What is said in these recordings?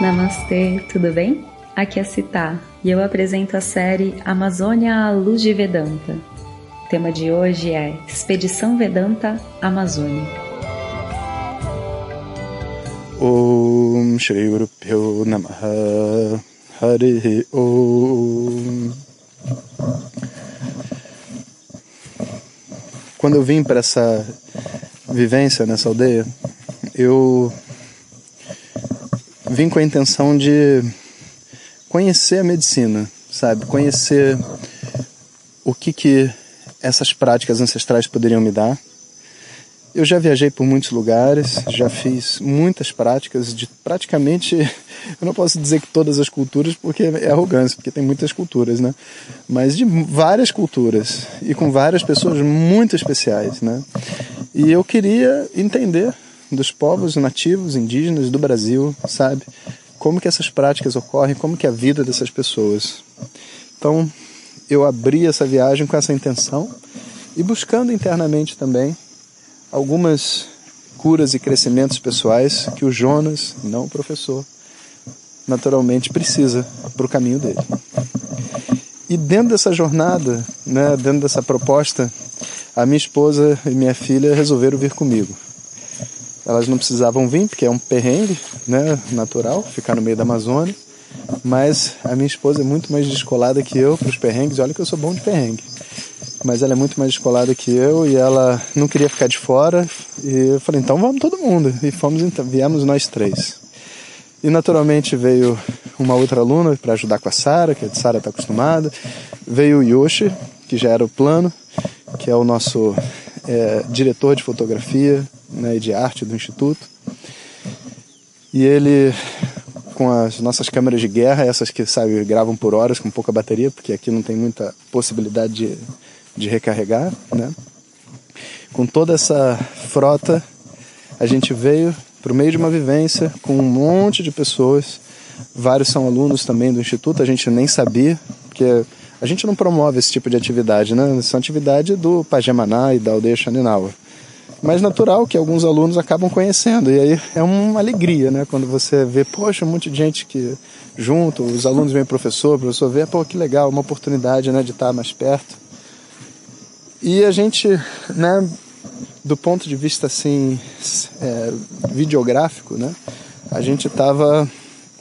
Namastê, tudo bem? Aqui é Citá e eu apresento a série Amazônia à Luz de Vedanta. O tema de hoje é Expedição Vedanta Amazônia. Om Shri Guru Pyo Namaha Hari Om Quando eu vim para essa vivência nessa aldeia, eu vim com a intenção de conhecer a medicina, sabe? Conhecer o que que essas práticas ancestrais poderiam me dar. Eu já viajei por muitos lugares, já fiz muitas práticas de praticamente, eu não posso dizer que todas as culturas, porque é arrogância, porque tem muitas culturas, né? Mas de várias culturas e com várias pessoas muito especiais, né? E eu queria entender dos povos nativos, indígenas do Brasil, sabe? Como que essas práticas ocorrem, como que é a vida dessas pessoas. Então, eu abri essa viagem com essa intenção e buscando internamente também algumas curas e crescimentos pessoais que o Jonas, não o professor, naturalmente precisa para o caminho dele. E dentro dessa jornada, né, dentro dessa proposta, a minha esposa e minha filha resolveram vir comigo. Elas não precisavam vir, porque é um perrengue né, natural, ficar no meio da Amazônia. Mas a minha esposa é muito mais descolada que eu para os perrengues. Olha que eu sou bom de perrengue. Mas ela é muito mais descolada que eu e ela não queria ficar de fora. E eu falei, então vamos todo mundo. E fomos, então, viemos nós três. E naturalmente veio uma outra aluna para ajudar com a Sara, que a Sara está acostumada. Veio o Yoshi, que já era o plano, que é o nosso é, diretor de fotografia, né, de arte do Instituto. E ele, com as nossas câmeras de guerra, essas que sabe, gravam por horas com pouca bateria, porque aqui não tem muita possibilidade de, de recarregar, né? Com toda essa frota, a gente veio para o meio de uma vivência com um monte de pessoas. Vários são alunos também do Instituto, a gente nem sabia, porque a gente não promove esse tipo de atividade, né? Essa é atividade do Pajamaná e da aldeia Xaninawa mais natural que alguns alunos acabam conhecendo. E aí é uma alegria, né? Quando você vê, poxa, um monte de gente que junto, os alunos vêm professor, professor vê, pô, que legal, uma oportunidade, né, de estar mais perto. E a gente, né, do ponto de vista assim, é, videográfico, né, a gente estava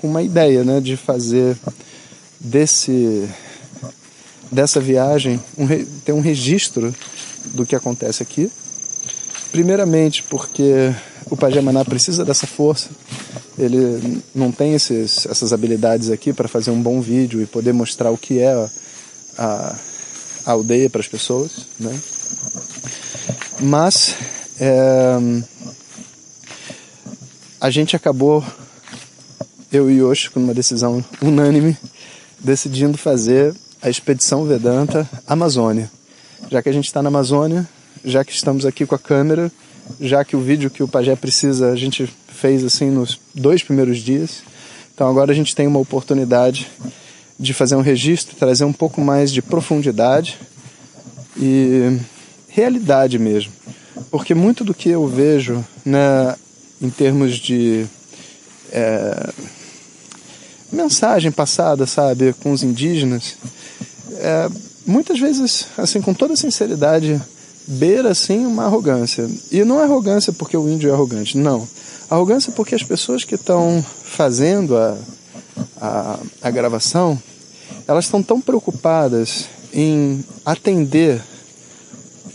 com uma ideia, né, de fazer desse dessa viagem um, ter um registro do que acontece aqui Primeiramente porque o Pajamaná precisa dessa força. Ele não tem esses, essas habilidades aqui para fazer um bom vídeo e poder mostrar o que é a, a, aldeia para as pessoas, né? Mas é, a gente acabou, eu e Yoshi, com uma decisão unânime, decidindo fazer a expedição Vedanta Amazônia. Já que a gente está na Amazônia, já que estamos aqui com a câmera, já que o vídeo que o Pajé precisa a gente fez assim nos dois primeiros dias. Então agora a gente tem uma oportunidade de fazer um registro, trazer um pouco mais de profundidade e realidade mesmo. Porque muito do que eu vejo né, em termos de é, mensagem passada, sabe, com os indígenas, é, muitas vezes, assim, com toda sinceridade, beira assim uma arrogância. E não é arrogância porque o índio é arrogante, não. Arrogância porque as pessoas que estão fazendo a, a, a gravação, elas estão tão preocupadas em atender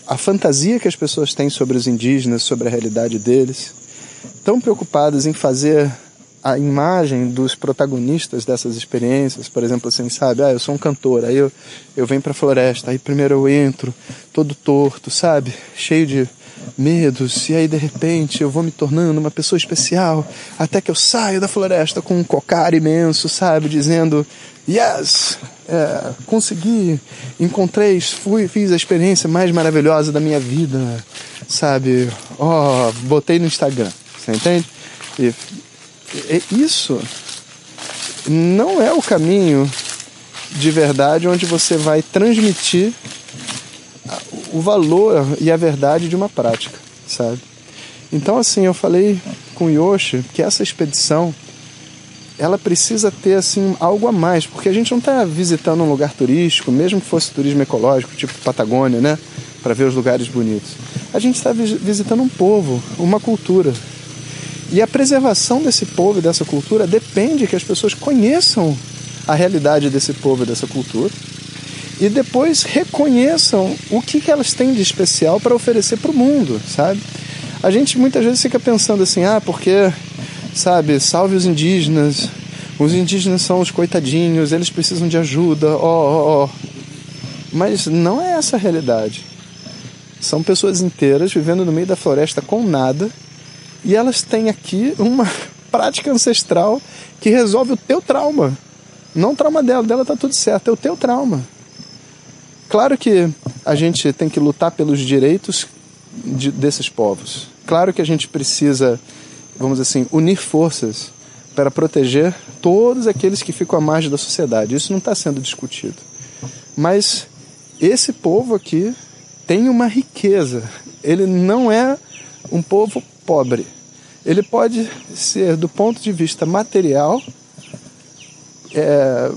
a fantasia que as pessoas têm sobre os indígenas, sobre a realidade deles, tão preocupadas em fazer a imagem dos protagonistas dessas experiências, por exemplo, assim, sabe? Ah, eu sou um cantor, aí eu, eu venho para a floresta, aí primeiro eu entro todo torto, sabe? Cheio de medos, e aí de repente eu vou me tornando uma pessoa especial, até que eu saio da floresta com um cocar imenso, sabe? Dizendo, yes, é, consegui, encontrei, fui, fiz a experiência mais maravilhosa da minha vida, sabe? Ó, oh, botei no Instagram, você entende? E isso não é o caminho de verdade onde você vai transmitir o valor e a verdade de uma prática, sabe? Então, assim, eu falei com o Yoshi que essa expedição ela precisa ter assim algo a mais, porque a gente não está visitando um lugar turístico, mesmo que fosse turismo ecológico, tipo Patagônia, né, para ver os lugares bonitos. A gente está visitando um povo, uma cultura. E a preservação desse povo e dessa cultura depende que as pessoas conheçam a realidade desse povo e dessa cultura e depois reconheçam o que, que elas têm de especial para oferecer para o mundo, sabe? A gente muitas vezes fica pensando assim, ah, porque sabe? Salve os indígenas. Os indígenas são os coitadinhos, eles precisam de ajuda, ó, ó, ó. Mas não é essa a realidade. São pessoas inteiras vivendo no meio da floresta com nada e elas têm aqui uma prática ancestral que resolve o teu trauma. Não o trauma dela, dela tá tudo certo, é o teu trauma. Claro que a gente tem que lutar pelos direitos de, desses povos. Claro que a gente precisa vamos assim, unir forças para proteger todos aqueles que ficam à margem da sociedade. Isso não está sendo discutido. Mas esse povo aqui tem uma riqueza. Ele não é um povo pobre. Ele pode ser, do ponto de vista material, é,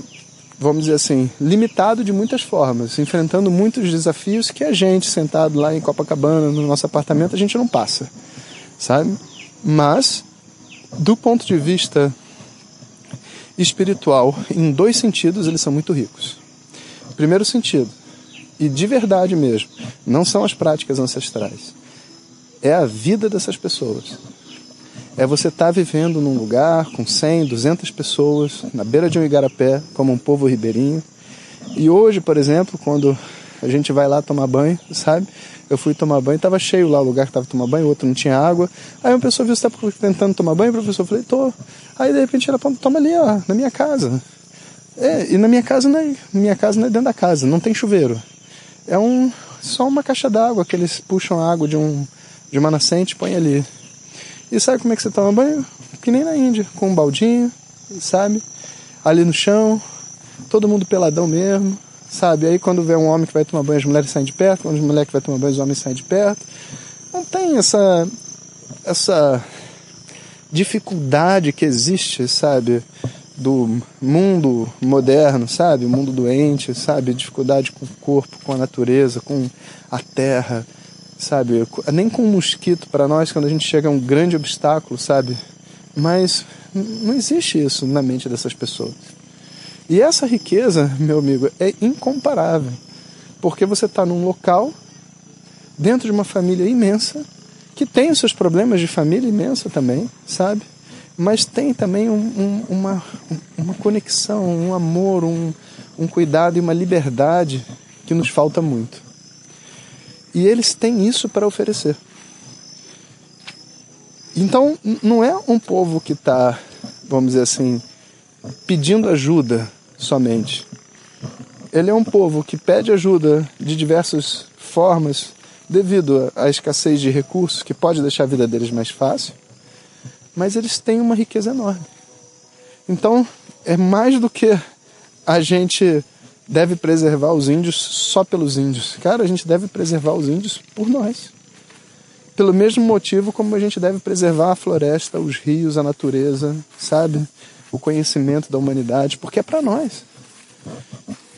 vamos dizer assim, limitado de muitas formas, enfrentando muitos desafios que a gente, sentado lá em Copacabana, no nosso apartamento, a gente não passa, sabe? Mas, do ponto de vista espiritual, em dois sentidos, eles são muito ricos. Primeiro sentido, e de verdade mesmo, não são as práticas ancestrais, é a vida dessas pessoas. É você estar tá vivendo num lugar com 100, 200 pessoas, na beira de um igarapé, como um povo ribeirinho. E hoje, por exemplo, quando a gente vai lá tomar banho, sabe? Eu fui tomar banho, estava cheio lá o lugar que estava tomando banho, o outro não tinha água. Aí uma pessoa viu, você está tentando tomar banho, professor? Eu falei, tô. Aí de repente ela toma ali, ó, na minha casa. É, e na minha casa não é, minha casa não é dentro da casa, não tem chuveiro. É um só uma caixa d'água que eles puxam água de um de uma nascente e põem ali. E sabe como é que você toma banho? Que nem na Índia, com um baldinho, sabe? Ali no chão, todo mundo peladão mesmo, sabe? Aí quando vê um homem que vai tomar banho, as mulheres saem de perto, quando as mulheres que vai tomar banho, os homens saem de perto. Não tem essa essa dificuldade que existe, sabe, do mundo moderno, sabe, o mundo doente, sabe, dificuldade com o corpo, com a natureza, com a terra, sabe, nem com o mosquito para nós quando a gente chega a um grande obstáculo, sabe, mas não existe isso na mente dessas pessoas. E essa riqueza, meu amigo, é incomparável, porque você está num local, dentro de uma família imensa, que tem os seus problemas de família imensa também, sabe? Mas tem também um, um, uma, uma conexão, um amor, um, um cuidado e uma liberdade que nos falta muito. E eles têm isso para oferecer. Então, não é um povo que está, vamos dizer assim, pedindo ajuda somente. Ele é um povo que pede ajuda de diversas formas devido à escassez de recursos que pode deixar a vida deles mais fácil, mas eles têm uma riqueza enorme. Então, é mais do que a gente deve preservar os índios só pelos índios. Cara, a gente deve preservar os índios por nós. Pelo mesmo motivo como a gente deve preservar a floresta, os rios, a natureza, sabe? o conhecimento da humanidade, porque é para nós.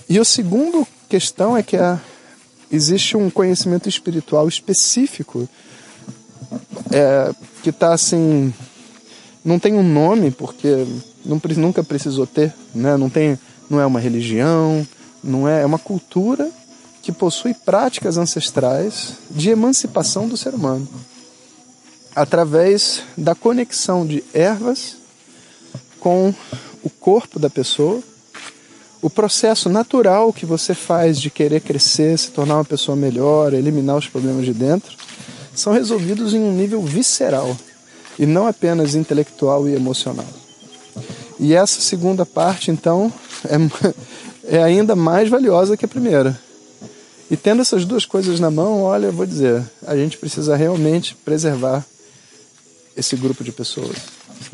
E a segunda questão é que a, existe um conhecimento espiritual específico é, que está assim, não tem um nome porque não, nunca precisou ter, né? Não tem, não é uma religião, não é, é uma cultura que possui práticas ancestrais de emancipação do ser humano através da conexão de ervas com o corpo da pessoa, o processo natural que você faz de querer crescer, se tornar uma pessoa melhor, eliminar os problemas de dentro, são resolvidos em um nível visceral e não apenas intelectual e emocional. E essa segunda parte, então, é, é ainda mais valiosa que a primeira. E tendo essas duas coisas na mão, olha, vou dizer, a gente precisa realmente preservar esse grupo de pessoas.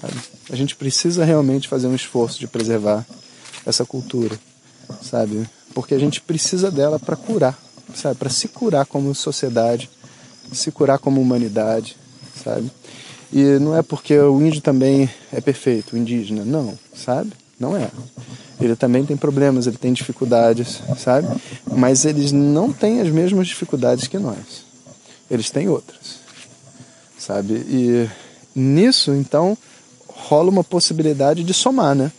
Sabe? A gente precisa realmente fazer um esforço de preservar essa cultura, sabe? Porque a gente precisa dela para curar, sabe? Para se curar como sociedade, se curar como humanidade, sabe? E não é porque o índio também é perfeito, o indígena, não, sabe? Não é. Ele também tem problemas, ele tem dificuldades, sabe? Mas eles não têm as mesmas dificuldades que nós. Eles têm outras, sabe? E nisso, então, rola uma possibilidade de somar, né?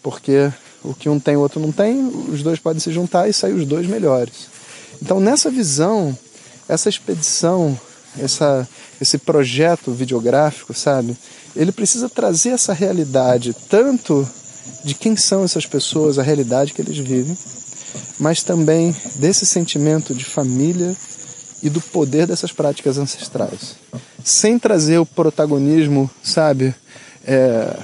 Porque o que um tem o outro não tem, os dois podem se juntar e sair os dois melhores. Então, nessa visão, essa expedição, essa, esse projeto videográfico, sabe? Ele precisa trazer essa realidade tanto de quem são essas pessoas, a realidade que eles vivem, mas também desse sentimento de família e do poder dessas práticas ancestrais. Sem trazer o protagonismo, sabe, é,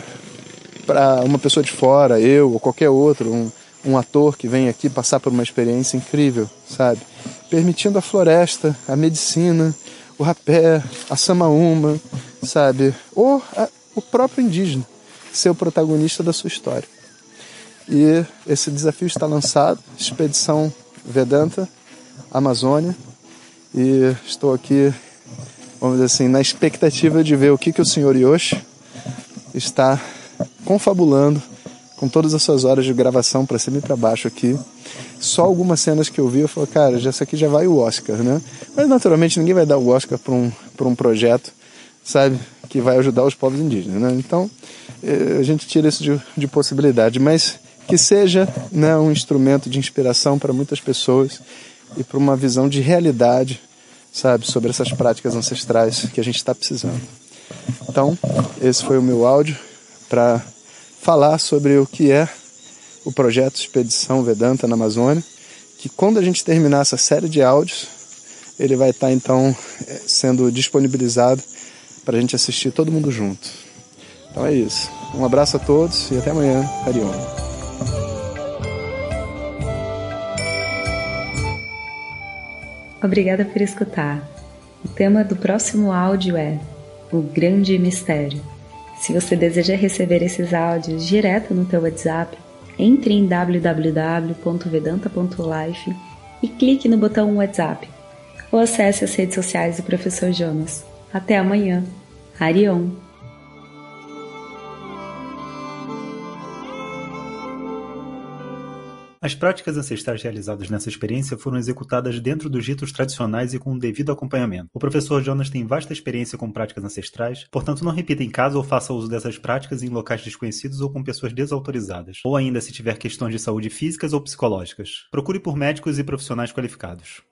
para uma pessoa de fora, eu ou qualquer outro, um, um ator que vem aqui passar por uma experiência incrível, sabe? Permitindo a floresta, a medicina, o rapé, a samaúma, sabe? Ou a, o próprio indígena ser o protagonista da sua história. E esse desafio está lançado, Expedição Vedanta, Amazônia, e estou aqui, vamos dizer assim, na expectativa de ver o que, que o senhor Yoshi está confabulando com todas as suas horas de gravação para cima e para baixo aqui. Só algumas cenas que eu vi, eu falei, cara, já, essa aqui já vai o Oscar, né? Mas naturalmente ninguém vai dar o Oscar para um, um projeto, sabe, que vai ajudar os povos indígenas, né? Então, eh, a gente tira isso de, de possibilidade, mas que seja né, um instrumento de inspiração para muitas pessoas e para uma visão de realidade, sabe, sobre essas práticas ancestrais que a gente está precisando. Então, esse foi o meu áudio para falar sobre o que é o projeto Expedição Vedanta na Amazônia, que quando a gente terminar essa série de áudios, ele vai estar tá, então eh, sendo disponibilizado para a gente assistir todo mundo junto. Então é isso. Um abraço a todos e até amanhã. Harion. Obrigada por escutar. O tema do próximo áudio é O Grande Mistério. Se você deseja receber esses áudios direto no teu WhatsApp, entre em www.vedanta.life e clique no botão WhatsApp ou acesse as redes sociais do Professor Jonas. Até amanhã. Harion. As práticas ancestrais realizadas nessa experiência foram executadas dentro dos ritos tradicionais e com o devido acompanhamento. O professor Jonas tem vasta experiência com práticas ancestrais, portanto não repita em casa ou faça uso dessas práticas em locais desconhecidos ou com pessoas desautorizadas, ou ainda se tiver questões de saúde físicas ou psicológicas. Procure por médicos e profissionais qualificados.